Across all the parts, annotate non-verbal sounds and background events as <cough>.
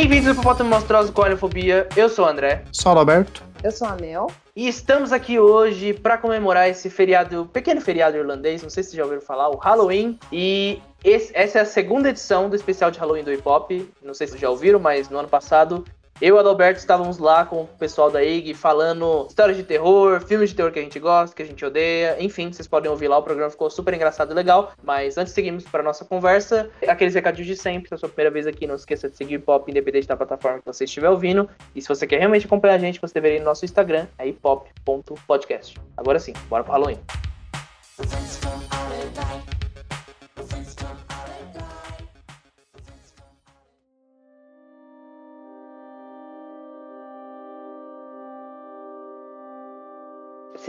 Bem-vindos ao Hipopótamo Monstruoso com Olhofobia. Eu sou o André. Sou o Alberto. Eu sou a Mel. E estamos aqui hoje para comemorar esse feriado, pequeno feriado irlandês, não sei se vocês já ouviram falar, o Halloween. E esse- essa é a segunda edição do especial de Halloween do Hip Hop. Não sei se vocês já ouviram, mas no ano passado eu e o Adalberto estávamos lá com o pessoal da IG falando histórias de terror, filmes de terror que a gente gosta, que a gente odeia. Enfim, vocês podem ouvir lá, o programa ficou super engraçado e legal. Mas antes de seguirmos para nossa conversa, aqueles recadinhos de sempre. Se é a sua primeira vez aqui, não esqueça de seguir Hop, independente da plataforma que você estiver ouvindo. E se você quer realmente acompanhar a gente, você deveria ir no nosso Instagram, é hipop.podcast. Agora sim, bora pro Halloween.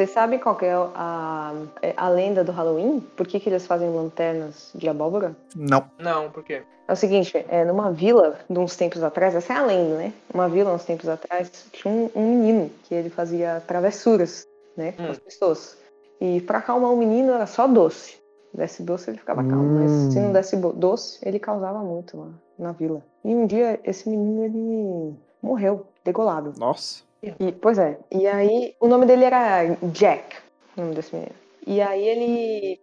Você sabe qual que é a, a lenda do Halloween? Por que, que eles fazem lanternas de abóbora? Não. Não, por quê? É o seguinte, é, numa vila de uns tempos atrás, essa é a lenda, né? Uma vila uns tempos atrás, tinha um, um menino que ele fazia travessuras, né, com Hum. as pessoas. E pra acalmar o menino era só doce. Desse doce ele ficava calmo, Hum. mas se não desse bo- doce, ele causava muito lá na vila. E um dia esse menino ele morreu, degolado. Nossa. E, pois é. E aí, o nome dele era Jack, o nome desse menino. E aí ele,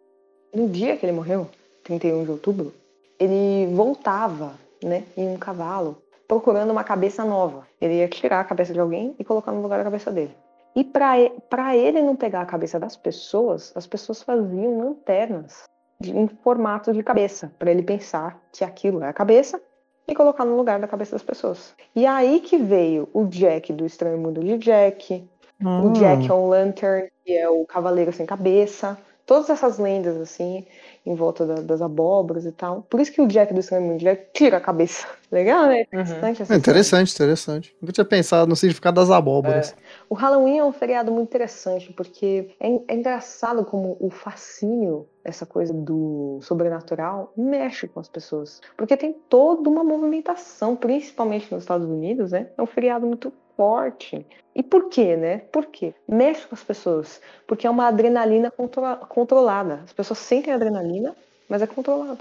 no dia que ele morreu, 31 de outubro, ele voltava, né, em um cavalo, procurando uma cabeça nova. Ele ia tirar a cabeça de alguém e colocar no lugar da cabeça dele. E para ele não pegar a cabeça das pessoas, as pessoas faziam lanternas de- em formato de cabeça, para ele pensar que aquilo é a cabeça e colocar no lugar da cabeça das pessoas. E aí que veio o Jack do Estranho Mundo de Jack, o Jack on Lantern, que é o Cavaleiro Sem Cabeça. Todas essas lendas, assim, em volta da- das abóboras e tal. Por isso que o Jack do Estranho Mundo de Jack tira a cabeça. <laughs> Legal, né? Interessante essa É interessante, interessante. Nunca tinha pensado no significado das abóboras. O Halloween é um feriado muito interessante, porque é, é engraçado como o fascínio, essa coisa do sobrenatural, mexe com as pessoas. Porque tem toda uma movimentação, principalmente nos Estados Unidos, né? É um feriado muito forte. E por quê, né? Por quê? Mexe com as pessoas. Porque é uma adrenalina contro- controlada. As pessoas sentem adrenalina, mas é controlado.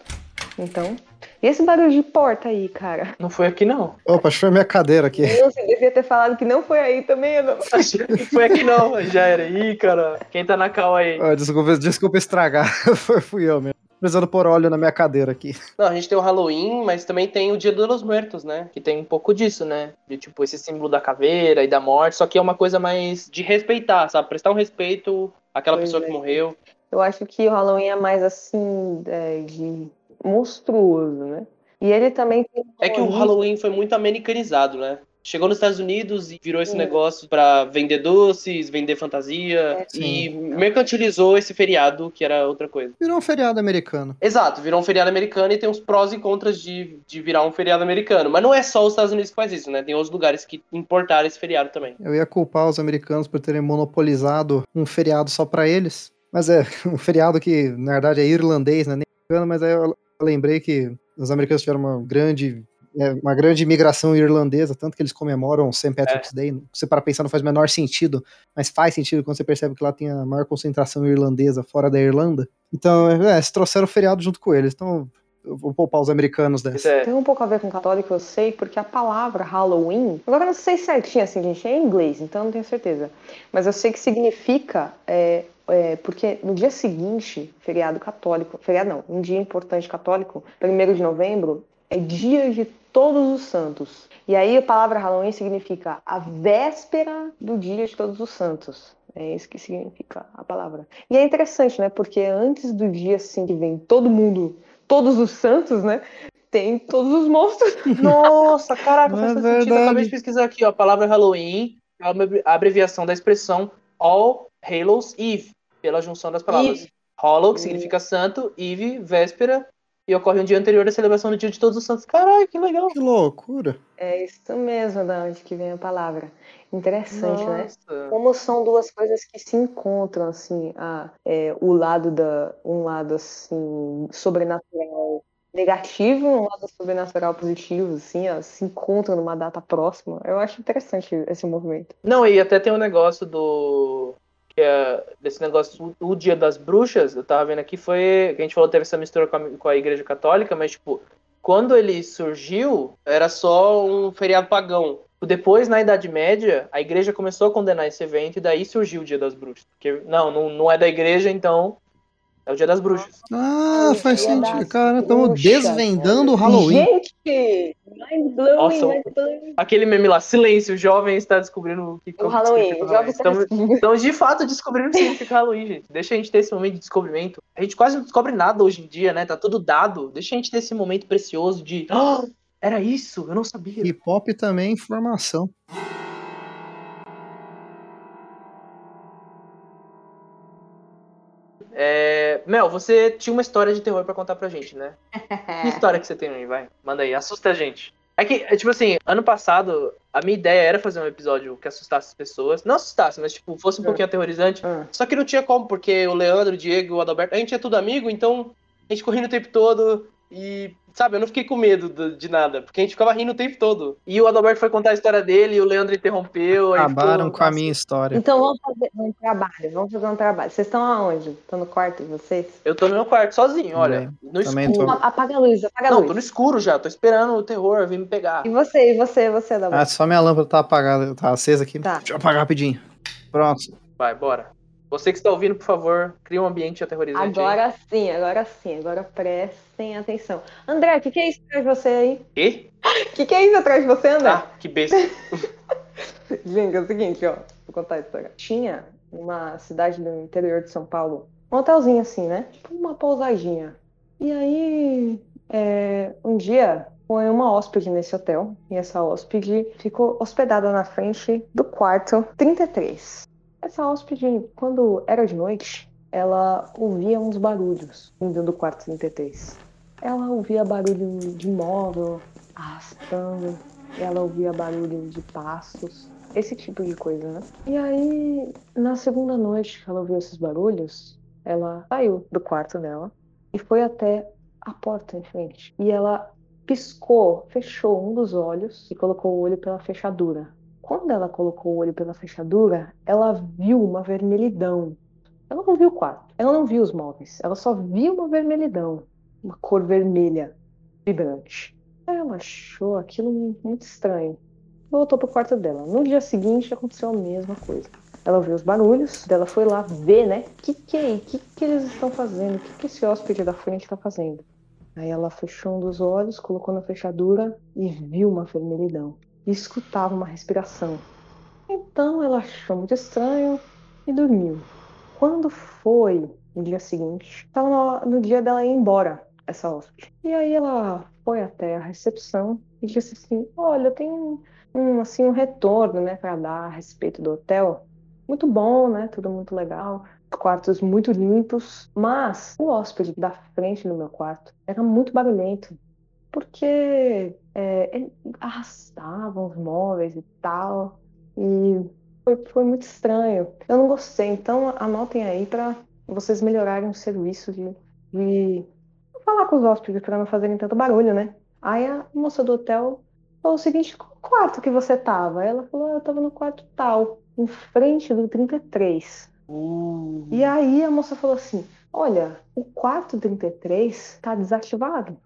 Então. E esse barulho de porta aí, cara? Não foi aqui, não. Opa, acho que foi a minha cadeira aqui. Eu, você devia ter falado que não foi aí também, eu não. <laughs> Não foi aqui, não. Já era. Ih, cara. Quem tá na cal aí? Ah, desculpa, desculpa estragar. <laughs> Foi- Fui eu mesmo. Precisando pôr óleo na minha cadeira aqui. Não, a gente tem o Halloween, mas também tem o Dia dos Muertos, né? Que tem um pouco disso, né? De tipo, esse símbolo da caveira e da morte, só que é uma coisa mais de respeitar, sabe? Prestar um respeito àquela Pois pessoa é. que morreu. Eu acho que o Halloween é mais assim, é, de monstruoso, né? E ele também tem. um É que o Halloween foi muito americanizado, né? Chegou nos Estados Unidos e virou esse Sim. negócio pra vender doces, vender fantasia É, e mercantilizou esse feriado, que era outra coisa. Virou um feriado americano. Exato, virou um feriado americano e tem os prós e contras de, de virar um feriado americano. Mas não é só os Estados Unidos que faz isso, né? Tem outros lugares que importaram esse feriado também. Eu ia culpar os americanos por terem monopolizado um feriado só pra eles. Mas é <laughs> um feriado que, na verdade, é irlandês, né? Nem americano, mas aí eu lembrei que os americanos tiveram uma grande. é, uma grande imigração irlandesa, tanto que eles comemoram St. Patrick's Day. Você para pensar não faz o menor sentido, mas faz sentido quando você percebe que lá tem a maior concentração irlandesa fora da Irlanda. Então, é, eles trouxeram o feriado junto com eles. Então, eu vou poupar os americanos dessa. é. Tem um pouco a ver com católico, eu sei, porque a palavra Halloween. Agora eu não sei certinho, assim, gente, é em inglês, então eu não tenho certeza. Mas eu sei que significa. é, é, porque no dia seguinte, feriado católico, feriado não, um dia importante católico, 1 de novembro, é dia de todos os santos. E aí a palavra Halloween significa a véspera do dia de todos os santos. É isso que significa a palavra. E é interessante, né? Porque antes do dia assim que vem todo mundo, todos os santos, né? Tem todos os monstros. <laughs> Nossa, caraca, É faz verdade. sentido. Eu acabei de pesquisar aqui, ó. A palavra Halloween é uma abreviação da expressão All Hallows Eve, pela junção das palavras. Eve. Hollow, que significa santo, Eve, véspera, e ocorre um dia anterior à celebração do Dia de Todos os Santos. Caralho, que legal. Que loucura. É isso mesmo da onde que vem a palavra. Interessante, né? Nossa. Como são duas coisas que se encontram, assim, a, é, o lado da, um lado assim sobrenatural negativo, e um lado sobrenatural positivo, assim, ó, se encontram numa data próxima. Eu acho interessante esse movimento. Não, e até tem um negócio do. É desse negócio, o, Dia das Bruxas, eu tava vendo aqui, foi. A gente falou teve essa mistura com a, com a Igreja Católica, mas, tipo, quando ele surgiu, era só um feriado pagão. Depois, na Idade Média, a igreja começou a condenar esse evento e daí surgiu o Dia das Bruxas. Porque, não, não, não é da igreja, então é o Dia das Bruxas. Ah, faz Dia sentido. Cara, estamos desvendando o Halloween. Gente! Mind blowing, Nossa, mind blowing. Aquele meme lá, silêncio, o jovem está descobrindo o que O Halloween, o jovem está Estamos, estamos de fato descobrindo o que significa Halloween, gente. Deixa a gente ter esse momento de descobrimento. A gente quase não descobre nada hoje em dia, né? Tá tudo dado. Deixa a gente ter esse momento precioso de. "Ah, era isso, eu não sabia. Hip hop também é informação. Mel, você tinha uma história de terror pra contar pra gente, né? <laughs> Que história que você tem aí? Vai, manda aí, assusta a gente. É que, é, tipo assim, ano passado, a minha ideia era fazer um episódio que assustasse as pessoas. Não assustasse, mas, tipo, fosse um É. pouquinho aterrorizante. Ah. Só que não tinha como, porque o Leandro, o Diego, o Adalberto, a gente é tudo amigo, então a gente corria o tempo todo e, sabe, eu não fiquei com medo do- de nada, porque a gente ficava rindo o tempo todo. E o Adalberto foi contar a história dele e o Leandro interrompeu. Acabaram ficou- com a minha história. Então vamos fazer um trabalho, vamos fazer um trabalho. Vocês estão aonde? Estão no quarto de vocês? Eu tô no meu quarto sozinho, olha. No Também escuro. tô. Apaga a luz, apaga a Não, luz. tô no escuro já, tô esperando o terror vir me pegar. E você, e você, e você, Dabu? Ah, só minha lâmpada tá apagada, tá acesa aqui. Tá. Deixa eu apagar rapidinho. Pronto. Vai, bora. Você que está ouvindo, por favor, cria um ambiente aterrorizante. aí. Agora sim, agora sim, agora prestem atenção. André, o que, que é isso atrás de você aí? Quê? <laughs> O que, que é isso atrás de você, André? Ah, que besta. <laughs> Gente, é o seguinte, ó. Vou contar a história. Tinha uma cidade do interior de São Paulo, um hotelzinho assim, né? Tipo uma pousadinha. E aí, é, um dia, foi uma hóspede nesse hotel. E essa hóspede ficou hospedada na frente do quarto 33. Essa hóspede, quando era de noite, ela ouvia uns barulhos vindo do quarto 33. Ela ouvia barulho de móvel arrastando, ela ouvia barulho de passos, esse tipo de coisa, né? E aí, na segunda noite que ela ouviu esses barulhos, ela saiu do quarto dela e foi até a porta em frente. E ela piscou, fechou um dos olhos e colocou o olho pela fechadura. Quando ela colocou o olho pela fechadura, ela viu uma vermelhidão. Ela não viu o quarto, ela não viu os móveis, ela só viu uma vermelhidão, uma cor vermelha vibrante. Ela achou aquilo muito estranho. Voltou pro quarto dela. No dia seguinte aconteceu a mesma coisa. Ela ouviu os barulhos, dela foi lá ver, né? O que que é? que que eles estão fazendo? O que que esse hóspede da frente está fazendo? Aí ela fechou um dos olhos, colocou na fechadura e viu uma vermelhidão. E escutava uma respiração. Então ela achou muito estranho e dormiu. Quando foi no dia seguinte, estava no, dia dela ir embora, essa hóspede. E aí ela foi até a recepção e disse assim: Olha, tenho um, assim, um retorno né, para dar a respeito do hotel. Muito bom, né? Tudo muito legal. Quartos muito limpos. Mas o hóspede da frente do meu quarto era muito barulhento. Porque é, ele arrastava os móveis e tal. E foi, foi muito estranho. Eu não gostei. Então anotem aí para vocês melhorarem o serviço de, de falar com os hóspedes para não fazerem tanto barulho, né? Aí a moça do hotel falou o seguinte: qual quarto que você tava? Ela falou: eu tava no quarto tal, em frente do 33. Uh, E aí a moça falou assim: olha, o quarto 33 tá desativado.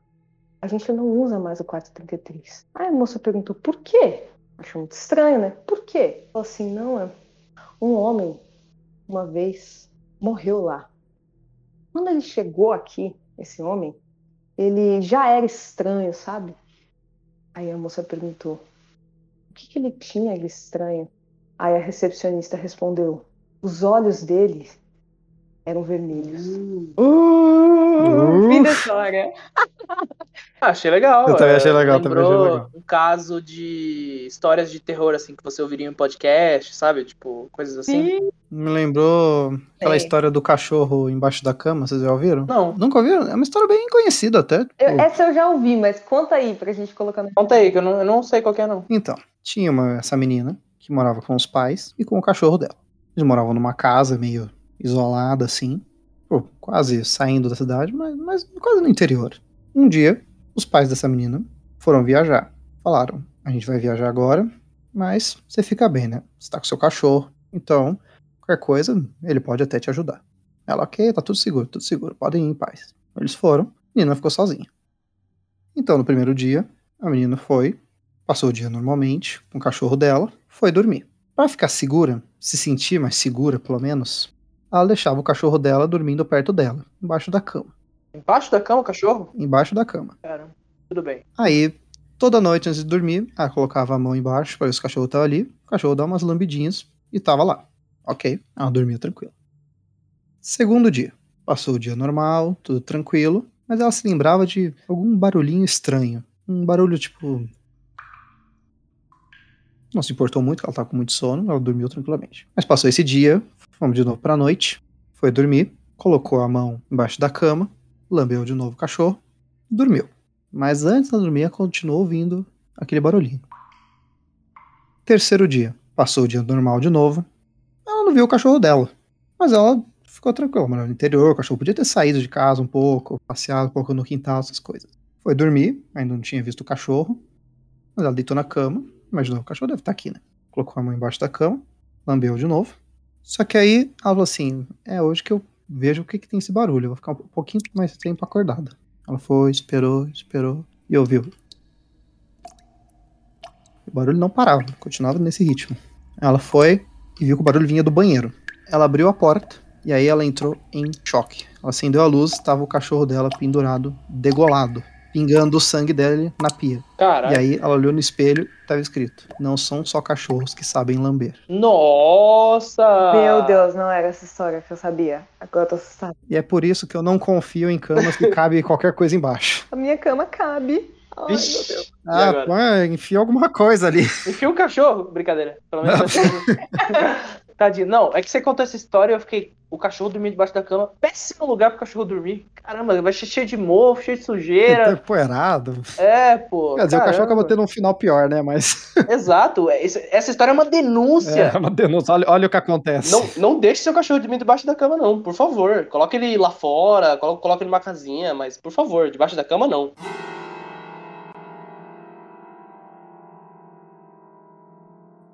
A gente não usa mais o quarto 33. Aí a moça perguntou: por quê? Achou muito estranho, né? Por quê? Falou assim: não, é um homem, uma vez, morreu lá. Quando ele chegou aqui, esse homem, ele já era estranho, sabe? Aí a moça perguntou: o que, que ele tinha de estranho? Aí a recepcionista respondeu: os olhos dele eram vermelhos. Uh! fim da história. <laughs> Ah, achei legal. Eu também é, achei legal, também lembrou achei legal. um caso de histórias de terror, assim, que você ouviria em podcast, sabe? Tipo, coisas assim. Me lembrou aquela Sei. história do cachorro embaixo da cama, vocês já ouviram? Não. Nunca ouviram? É uma história bem conhecida até. tipo- Eu- essa eu já ouvi, mas conta aí pra gente colocar no. Conta aí, que eu não, eu não sei qual que é, não. Então, tinha uma, essa menina que morava com os pais e com o cachorro dela. Eles moravam numa casa meio isolada, assim, pô, quase saindo da cidade, mas, mas quase no interior. Um dia, os pais dessa menina foram viajar. Falaram: a gente vai viajar agora, mas você fica bem, né? Você tá com seu cachorro, então qualquer coisa, ele pode até te ajudar. Ela, ok, tá tudo seguro, tudo seguro, podem ir em paz. Eles foram, a menina ficou sozinha. Então, no primeiro dia, a menina foi, passou o dia normalmente com o cachorro dela, foi dormir. Para ficar segura, se sentir mais segura, pelo menos, ela deixava o cachorro dela dormindo perto dela, embaixo da cama. Embaixo da cama o cachorro? Embaixo da cama. Caramba, tudo bem. Aí, toda noite antes de dormir, ela colocava a mão embaixo para ver se o cachorro tava ali. O cachorro dava umas lambidinhas e tava lá. Ok, ela dormia tranquila. Segundo dia. Passou o dia normal, tudo tranquilo, mas ela se lembrava de algum barulhinho estranho. Um barulho tipo. Não se importou muito, ela tava com muito sono, ela dormiu tranquilamente. Mas passou esse dia, fomos de novo pra noite, foi dormir, colocou a mão embaixo da cama, lambeu de novo o cachorro, dormiu. Mas antes de dormir, continuou ouvindo aquele barulhinho. Terceiro dia, passou o dia normal de novo, ela não viu o cachorro dela, mas ela ficou tranquila, morava no interior, o cachorro podia ter saído de casa um pouco, passeado um pouco no quintal, essas coisas. Foi dormir, ainda não tinha visto o cachorro, mas ela deitou na cama, imaginou, o cachorro deve estar aqui, né? Colocou a mão embaixo da cama, lambeu de novo. Só que aí ela falou assim: é hoje que eu vejo o que, que tem esse barulho, eu vou ficar um pouquinho mais tempo acordada. Ela foi, esperou, esperou e ouviu. O barulho não parava, continuava nesse ritmo. Ela foi e viu que o barulho vinha do banheiro. Ela abriu a porta e aí ela entrou em choque. Ela acendeu a luz, estava o cachorro dela pendurado, degolado, pingando o sangue dele na pia. Caralho. E aí ela olhou no espelho, estava escrito: Não são só cachorros que sabem lamber. Nossa! Meu Deus, não era essa história que eu sabia. Agora eu tô assustada. E é por isso que eu não confio em camas que cabe <laughs> qualquer coisa embaixo. A minha cama cabe. Ai, meu. Deus. E Ah, põe, enfia alguma coisa ali. Enfia um cachorro. Brincadeira. Pelo menos <laughs> Tadinho. Não, é que você contou essa história e eu fiquei. O cachorro dormia debaixo da cama. Péssimo lugar pro cachorro dormir. Caramba, vai ser cheio de mofo, cheio de sujeira. Empoeirado. É, pô. Quer dizer, o cachorro caramba. acaba tendo um final pior, né? Mas <laughs> Exato. Esse- Essa história é uma denúncia. é uma denúncia. Olha, olha o que acontece. Não, não deixe seu cachorro dormir debaixo da cama, não, por favor. Coloque ele lá fora, colo- coloque ele numa casinha, mas por favor, debaixo da cama não.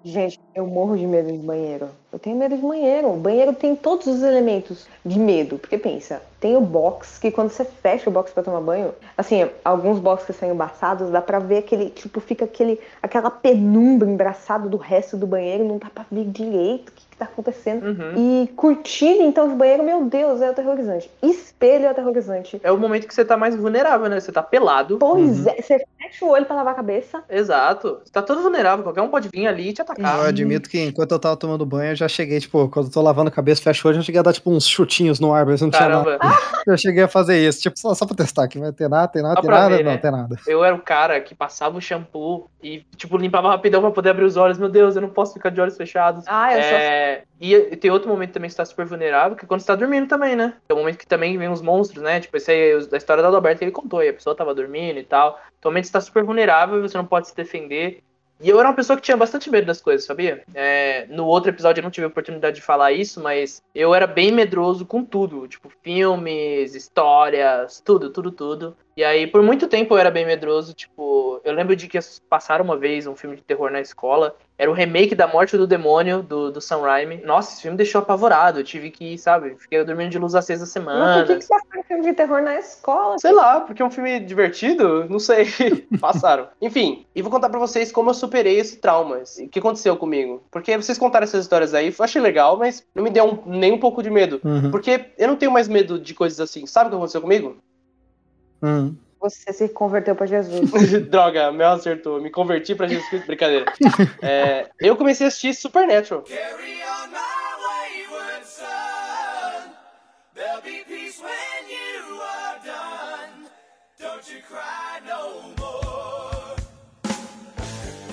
Gente, eu morro de medo de banheiro. Eu tenho medo de banheiro. O banheiro tem todos os elementos de medo. Porque pensa, tem o box, que quando você fecha o box pra tomar banho, assim, alguns boxes são embaçados, dá pra ver aquele, tipo, fica aquele, aquela penumbra embraçada do resto do banheiro, não dá pra ver direito que, que tá acontecendo. Uhum. E cortina, então, de banheiro, meu Deus, é aterrorizante. Espelho é aterrorizante. É o momento que você tá mais vulnerável, né? Você tá pelado. Pois Uhum. é, você fecha o olho pra lavar a cabeça. Exato. Você tá todo vulnerável. Qualquer um pode vir ali e te atacar. Eu admito que enquanto eu tava tomando banho, eu já cheguei, tipo, quando eu tô lavando a cabeça, fecho o olho, eu já cheguei a dar, tipo, uns chutinhos no ar, mas não tinha nada. Caramba, Eu cheguei a fazer isso, tipo, só, só pra testar aqui. Vai ter nada, tem nada, Só tem nada? ver, não, né? tem nada. eu era o cara que passava o shampoo e, tipo, limpava rapidão pra poder abrir os olhos. Meu Deus, eu não posso ficar de olhos fechados. Ah, eu sou É, e tem outro momento também que você tá super vulnerável, que é quando você tá dormindo também, né? É o momento que também vem os monstros, né? Tipo, esse aí, a história da Adalberto que ele contou, e a pessoa tava dormindo e tal. Então, momento você tá super vulnerável, você não pode se defender. E eu era uma pessoa que tinha bastante medo das coisas, sabia? É, no outro episódio eu não tive a oportunidade de falar isso, mas eu era bem medroso com tudo. Tipo, filmes, histórias, tudo, tudo, tudo. E aí, por muito tempo eu era bem medroso. Tipo, eu lembro de que passaram uma vez um filme de terror na escola. Era o remake da Morte do Demônio, do, do Sam Raimi. Nossa, esse filme me deixou apavorado. Eu tive que, sabe, fiquei dormindo de luz acesa Mas semana. por que, que passaram filme de terror na escola? Sei lá, porque é um filme divertido? Não sei. <laughs> Passaram. Enfim, e vou contar pra vocês como eu superei esse trauma. O que aconteceu comigo. Porque vocês contaram essas histórias aí, eu achei legal, mas não me deu um- nem um pouco de medo. Uhum. Porque eu não tenho mais medo de coisas assim. Sabe o que aconteceu comigo? Uhum. Você se converteu pra Jesus. <laughs> Droga, Mel acertou. Me converti pra Jesus Cristo. Brincadeira. <laughs> É, eu comecei a assistir Supernatural. Carry on my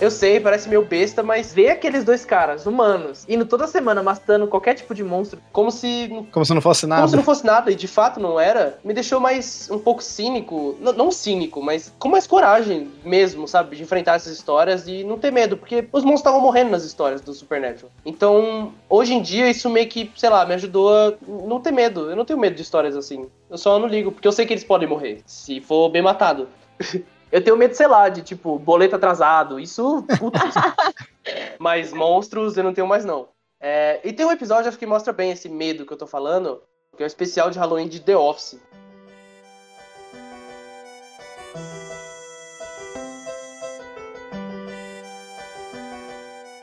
Eu sei, parece meio besta, mas ver aqueles dois caras, humanos, indo toda semana matando qualquer tipo de monstro, como se Como se não fosse nada. Como se não fosse nada, e de fato não era, me deixou mais um pouco cínico. N- não cínico, mas com mais coragem mesmo, sabe? De enfrentar essas histórias e não ter medo, porque os monstros estavam morrendo nas histórias do Supernatural. Então, hoje em dia, isso meio que, sei lá, me ajudou a não ter medo. Eu não tenho medo de histórias assim. Eu só não ligo, porque eu sei que eles podem morrer, se for bem matado. <laughs> Eu tenho medo, sei lá, de tipo, boleto atrasado. Isso. Puta, <laughs> Mas monstros eu não tenho mais, não. É, e tem um episódio acho que mostra bem esse medo que eu tô falando, que é o especial de Halloween de The Office.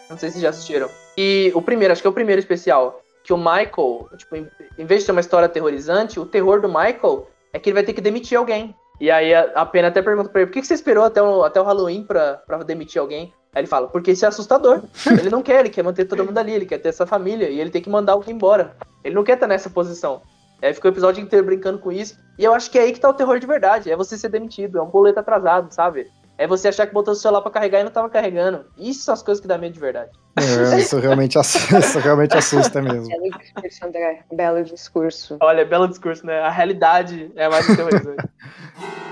Não sei se já assistiram. E o primeiro, acho que é o primeiro especial, que o Michael, tipo, em vez de ser uma história aterrorizante, o terror do Michael é que ele vai ter que demitir alguém. E aí a, a Pena até pergunta pra ele, por que, que você esperou até o, até o Halloween pra, pra demitir alguém? Aí ele fala, porque isso é assustador. ele não quer, ele quer manter todo mundo ali, ele quer ter essa família, e ele tem que mandar alguém embora. Ele não quer estar nessa posição. Aí ficou o episódio inteiro brincando com isso. E eu acho que é aí que tá o terror de verdade. É você ser demitido, é um boleto atrasado, sabe? É você achar que botou o celular pra carregar e não tava carregando. Isso são as coisas que dá medo de verdade. É, isso realmente assusta, <laughs> isso realmente assusta mesmo. Belo discurso, André. Belo discurso. Olha, belo discurso, né? A realidade é mais aterrorizante. <laughs>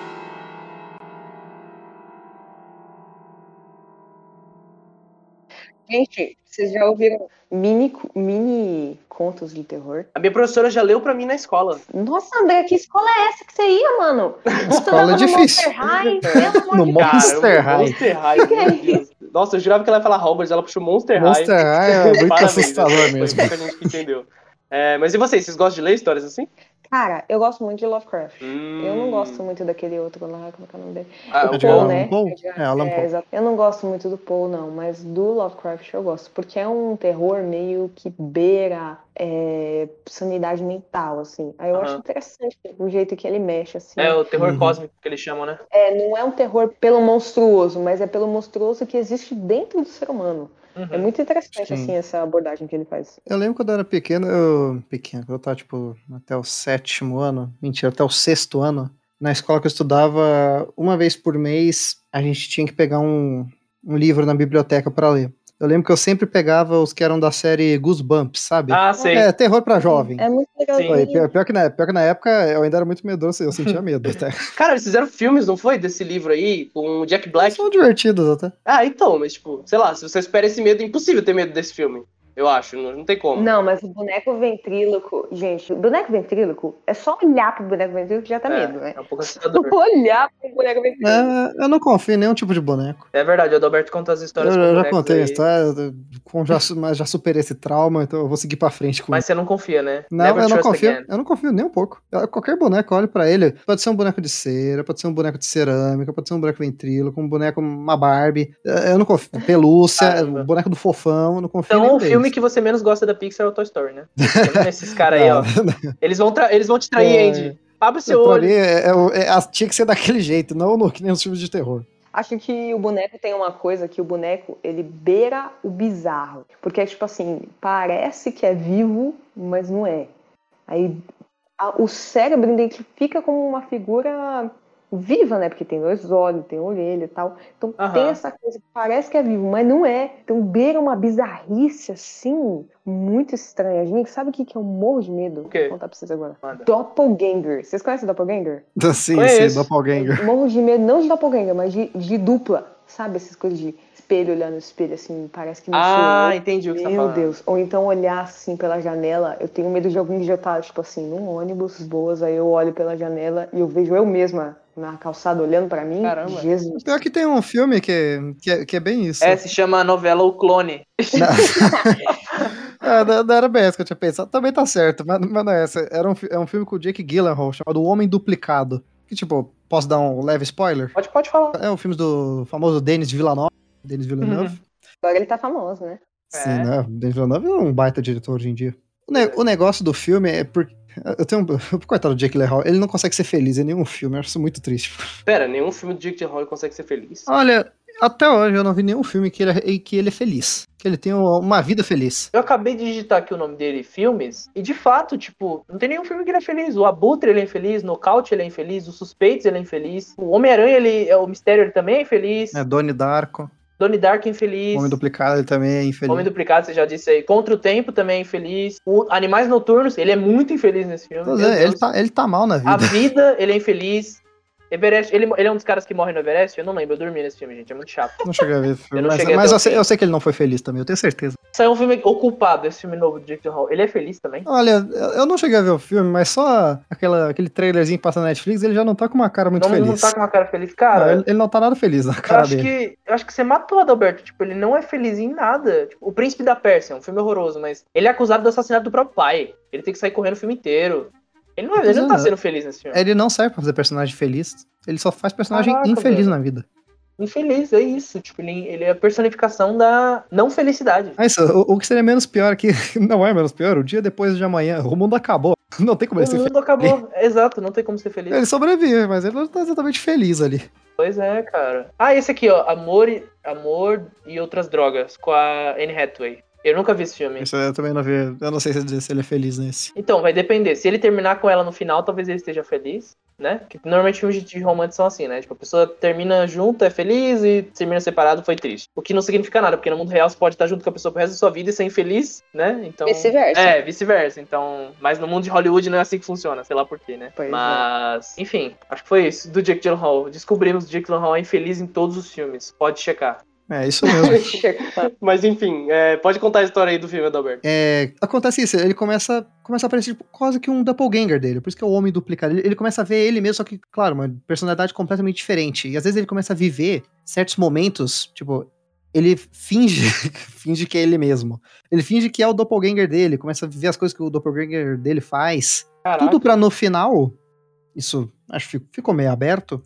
Gente, vocês já ouviram mini, mini contos de terror? A minha professora já leu pra mim na escola. Nossa, André, que escola é essa que você ia, mano? Escola é difícil. Monster High, pelo amor No de Mon- Deus. Monster Cara, High. Monster High. <laughs> Nossa, eu jurava que ela ia falar Hogwarts, ela puxou Monster High. Monster High é muito Parabéns, assustador foi mesmo. pouca gente que entendeu. É, mas e vocês, vocês gostam de ler histórias assim? Cara, eu gosto muito de Lovecraft. Hum. Eu não gosto muito daquele outro lá, como é que é o nome dele? Ah, o o de Paul, Alan né? Poe? É, Alan Poe. exato. Eu não gosto muito do Paul, não, mas do Lovecraft eu gosto, porque é um terror meio que beira é, sanidade mental, assim. Aí eu acho interessante o jeito que ele mexe, assim. É o terror Uhum. cósmico que eles chamam, né? É, não é um terror pelo monstruoso, mas é pelo monstruoso que existe dentro do ser humano. Uhum. É muito interessante, Sim. assim, essa abordagem que ele faz. Eu lembro quando eu era pequeno, eu. Pequeno, quando eu tava, tipo, até o sétimo ano, mentira, até o sexto ano, na escola que eu estudava, uma vez por mês, a gente tinha que pegar um, um livro na biblioteca pra ler. Eu lembro que eu sempre pegava os que eram da série Goosebumps, sabe? Ah, sei. é, terror pra jovem. É muito legal. Sim. Oi, pior, pior que na, pior que na época eu ainda era muito medroso, eu sentia medo <laughs> até. Cara, eles fizeram filmes, não foi? Desse livro aí, com o Jack Black. São divertidos até. Ah, então, mas tipo, sei lá, se você espera esse medo, é impossível ter medo desse filme. Eu acho, não, não tem como. Não, mas o boneco ventríloco, gente, o boneco ventríloco é só olhar pro boneco ventríloco que já tá é, medo, né? é um pouco assustador. <laughs> Olhar pro boneco ventríloco. É, eu não confio em nenhum tipo de boneco. É verdade, o Adalberto conta as Eu, histórias com eu já contei a história, eu- com- já, mas já superei esse trauma, então eu vou seguir pra frente com Mas você não confia, né? Não, Never eu não confio. again. Eu não confio nem um pouco. Eu- Qualquer boneco, olha pra ele. Pode ser um boneco de cera, pode ser um boneco de cerâmica, pode ser um boneco ventríloco, um boneco, uma Barbie. Eu eu não confio. Pelúcia, Caramba. o boneco do fofão, eu não confio em Então, nenhum o filme que você menos gosta da Pixar é o Toy Story, né? <laughs> Esses caras aí, ó. Eles vão, tra- eles vão te trair, É. Andy. Abre seu pra olho. mim, é- é o- é- a- tinha que ser daquele jeito, não no, que nem nos filmes de terror. Acho que o boneco tem uma coisa que o boneco, ele beira o bizarro. Porque é tipo assim, parece que é vivo, mas não é. Aí a- o cérebro identifica como uma figura viva, né? Porque tem dois olhos, tem orelha e tal. Então Aham. tem essa coisa que parece que é vivo, mas não é. Então beira uma bizarrice assim, muito estranha. Gente, sabe o que, que eu morro de medo? O quê? Vou contar pra vocês agora. Manda. Doppelganger. Vocês conhecem Doppelganger? Sim, Conheço. sim, Doppelganger. Morro de medo, não de doppelganger, mas de, de dupla. Sabe essas coisas de espelho olhando no espelho, assim, parece que não sou Ah, eu. entendi o que você tá Meu falando. Deus. Ou então olhar assim pela janela. Eu tenho medo de algum dia eu estar, tipo assim, num ônibus boas, aí eu olho pela janela e eu vejo eu mesma na calçada olhando pra mim. Caramba. Jesus. Pior que tem um filme que, que, é, que é bem isso. É, se chama a novela O Clone. É, <laughs> não, não era bem essa que eu tinha pensado. Também tá certo, mas, mas não é essa. Era um, é um filme com o Jake Gyllenhaal chamado O Homem Duplicado. Que, tipo, posso dar um leve spoiler? Pode, pode falar. É um filme do famoso Denis Villeneuve. Denis Villeneuve. Agora ele tá famoso, né? Sim, É. né? O Denis Villeneuve é um baita diretor hoje em dia. O, ne- o negócio do filme é porque. Eu tenho um. <laughs> Coitado do Jake Gyllenhaal, ele não consegue ser feliz em nenhum filme. Eu acho isso muito triste. Pera, nenhum filme do Jake Gyllenhaal consegue ser feliz. Olha, até hoje eu não vi nenhum filme que ele, é- que ele é feliz. Que ele tem uma vida feliz. Eu acabei de digitar aqui o nome dele, filmes, e de fato, tipo, não tem nenhum filme que ele é feliz. O Abutre ele é infeliz, Nocaute ele é infeliz, o Suspeitos ele é infeliz, o Homem-Aranha, ele é o Mistério ele também é infeliz, É, Donnie Darko, Donnie Dark infeliz, Homem Duplicado, ele também é infeliz. Homem Duplicado, você já disse aí, Contra o Tempo também é infeliz, o Animais Noturnos, ele é muito infeliz nesse filme. É, ele tá, ele tá mal na vida. A Vida, ele é infeliz. Everest, ele, ele é um dos caras que morre no Everest? Eu não lembro, eu dormi nesse filme, gente, é muito chato. Não cheguei a ver filme. Eu mas mas eu, sei, eu sei que ele não foi feliz também, eu tenho certeza. Saiu um filme O Culpado, esse filme novo do Jake Gyllenhaal. Ele é feliz também? Olha, eu não cheguei a ver o filme, mas só aquela, aquele trailerzinho que passa na Netflix, ele já não tá com uma cara muito Não, não feliz. tá com uma cara feliz. Não, Cara, ele, ele não tá nada feliz na eu cara acho, dele. que, eu acho que você matou o Adalberto. Tipo, ele não é feliz em nada. Tipo, o Príncipe da Pérsia, um filme horroroso, mas ele é acusado do assassinato do próprio pai. Ele tem que sair correndo o filme inteiro. Ele não, ele não tá é. sendo feliz nesse filme. Ele não serve pra fazer personagem feliz, ele só faz personagem Caraca, infeliz velho. na vida. Infeliz, é isso. Tipo, ele, ele é a personificação da não felicidade. Ah, isso, o, o que seria menos pior aqui, <laughs> não é menos pior, o dia depois de amanhã, o mundo acabou. <laughs> Não tem como O ele ser feliz. mundo acabou. Exato, não tem como ser feliz. Ele sobrevive, mas ele não tá exatamente feliz ali. Pois é, cara. Ah, esse aqui, ó. Amor e, Amor e Outras Drogas, com a Anne Hathaway. Eu nunca vi esse filme. Isso eu também não vi. Eu não sei se se ele é feliz nesse. Então, vai depender. Se ele terminar com ela no final, talvez ele esteja feliz, né? Que normalmente filmes de romance são assim, né? Tipo, a pessoa termina junto, é feliz e termina separado, foi triste. O que não significa nada, porque no mundo real você pode estar junto com a pessoa pro resto da sua vida e ser infeliz, né? Então. Vice-versa. É, vice-versa. Então, mas no mundo de Hollywood não é assim que funciona, sei lá por quê, né? Pois é. mas, enfim, acho que foi isso do Jake Gyllenhaal. Descobrimos que o Jake Gyllenhaal é infeliz em todos os filmes. Pode checar. É, isso mesmo. <laughs> Mas enfim, é, pode contar a história aí do filme, Adalberto. É, acontece isso, ele começa, começa a aparecer tipo, quase que um doppelganger dele, por isso que é o homem duplicado. Ele, ele começa a ver ele mesmo, só que, claro, uma personalidade completamente diferente. E às vezes ele começa a viver certos momentos, tipo, ele finge, <laughs> finge que é ele mesmo. Ele finge que é o doppelganger dele, começa a viver as coisas que o doppelganger dele faz. Caraca. Tudo pra no final, isso acho que ficou meio aberto,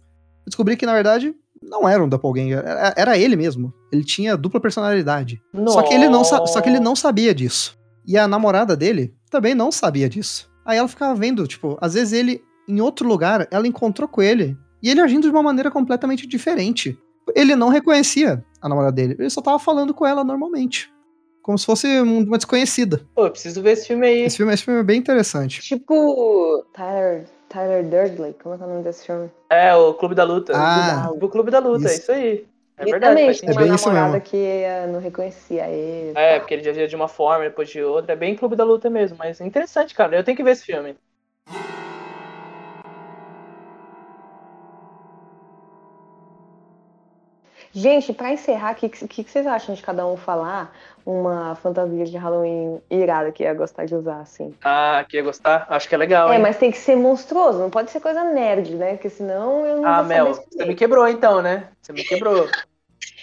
descobrir que na verdade não era um doppelganger, era, era ele mesmo. Ele tinha dupla personalidade. Só que, ele não, só que ele não sabia disso. E a namorada dele também não sabia disso. Aí ela ficava vendo, tipo, às vezes ele, em outro lugar, ela encontrou com ele. E ele agindo de uma maneira completamente diferente. Ele não reconhecia a namorada dele. Ele só tava falando com ela normalmente. Como se fosse um- uma desconhecida. Pô, eu preciso ver esse filme aí. Esse filme, esse filme é bem interessante. Tipo, Tyler, Tyler Dursley, como é que é o nome desse filme? É, o Clube da Luta. Ah, o Clube da Luta, é isso. isso aí. É e verdade, também tinha É uma bem isso namorada mesmo. que eh, não reconhecia ele. É, porque ele já via de uma forma, depois de outra. É bem Clube da Luta mesmo, mas é interessante, cara. Eu tenho que ver esse filme. Gente, pra encerrar, o que, que, que vocês acham de cada um falar uma fantasia de Halloween irada que ia gostar de usar, assim? Ah, que ia gostar? Acho que é legal, É, hein? mas tem que ser monstruoso, não pode ser coisa nerd, né? Porque senão eu não Ah, Mel, você me quebrou então, né? Você me quebrou. <laughs>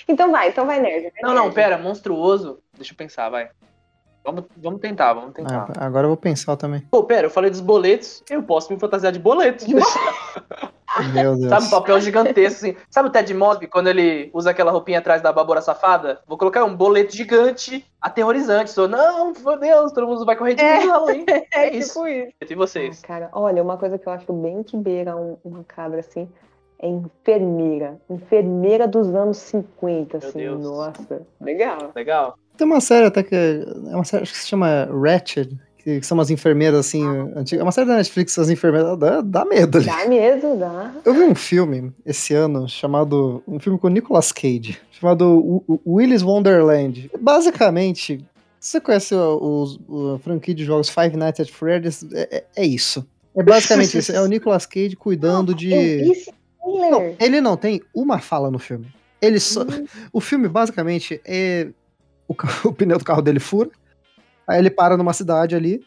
Então vai, então vai nerd. vai Não, não, nerd. pera, monstruoso. Deixa eu pensar, vai. Vamos, vamos tentar, vamos tentar. Ah, agora eu vou pensar também. Pô, pera, eu falei dos boletos. Eu posso me fantasiar de boleto. Meu Deus. <laughs> Sabe, um papel gigantesco, assim. Sabe o Ted Mosby, quando ele usa aquela roupinha atrás da babora safada? Vou colocar um boleto gigante, aterrorizante. Sou, não, meu Deus, todo mundo vai correr de É. mim no Halloween. É, É isso. tipo isso. E vocês? Cara, olha, uma coisa que eu acho bem que beira um- uma cabra assim é enfermeira. Enfermeira dos anos 50, Meu assim. Deus. Nossa, legal. Legal? Tem uma série até que é uma série acho que se chama Ratched, que são umas enfermeiras assim, antigas. É uma série da Netflix, as enfermeiras dá, dá medo ali. Dá medo, dá. Eu vi um filme esse ano chamado. Um filme com Nicolas Cage, chamado Willy's Wonderland. Basicamente, você conhece o, o, o franquia de jogos Five Nights at Freddy's? É, é- é isso. É basicamente isso. É o Nicolas Cage cuidando Eu de. esse Não, ele não tem uma fala no filme. Ele só. Hum. O filme, basicamente, é. O, <laughs> o pneu do carro dele fura. Aí ele para numa cidade ali.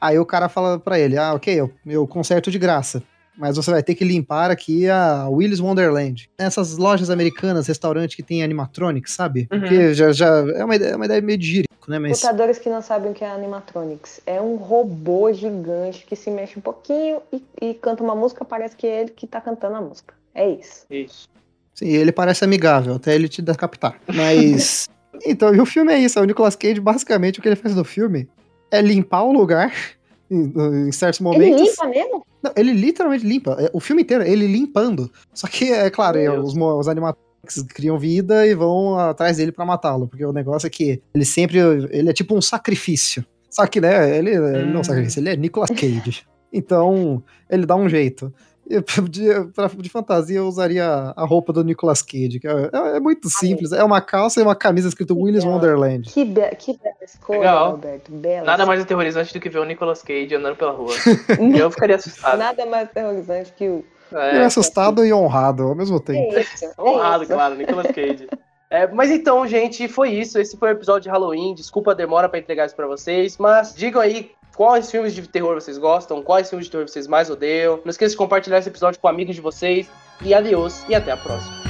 Aí o cara fala pra ele: Ah, ok, eu, eu conserto de graça. Mas você vai ter que limpar aqui a Willy's Wonderland. Essas lojas americanas, restaurante que tem animatronics, sabe? Uhum. Porque já, já é, uma ideia, é uma ideia meio de gírico, né? Mas. Lutadores que não sabem o que é animatronics. É um robô gigante que se mexe um pouquinho e, e canta uma música, parece que é ele que tá cantando a música. É isso. Isso. Sim, ele parece amigável, até ele te decapitar. Mas. <laughs> então, e o filme é isso. é O Nicolas Cage, basicamente, o que ele faz no filme é limpar o lugar <laughs> em, em certos Ele momentos. limpa mesmo? Não, ele literalmente limpa. É, O filme inteiro, ele limpando. Só que, é claro, é, os, os animatronics criam vida e vão atrás dele pra matá-lo. Porque o negócio é que ele sempre. Ele é tipo um sacrifício. Só que, né, ele, ele não é um Hum. sacrifício, ele é Nicolas Cage. Então, ele dá um jeito. <laughs> De, pra- de fantasia, eu usaria a roupa do Nicolas Cage, que é, é- é muito simples. É uma calça e uma camisa escrito Willy's Legal. Wonderland. Que, be que bela escolha, Legal. Roberto. Bela. Nada mais aterrorizante do que ver o Nicolas Cage andando pela rua. <laughs> Eu ficaria assustado. Nada mais aterrorizante que o. É É, assustado e honrado ao mesmo tempo. É isso. é honrado, isso. claro, Nicolas Cage. É, mas então, gente, foi isso. Esse foi o episódio de Halloween. Desculpa a demora pra entregar isso pra vocês, mas digam aí quais filmes de terror vocês gostam, quais filmes de terror vocês mais odeiam. Não esqueça de compartilhar esse episódio com amigos de vocês. E adeus e até a próxima.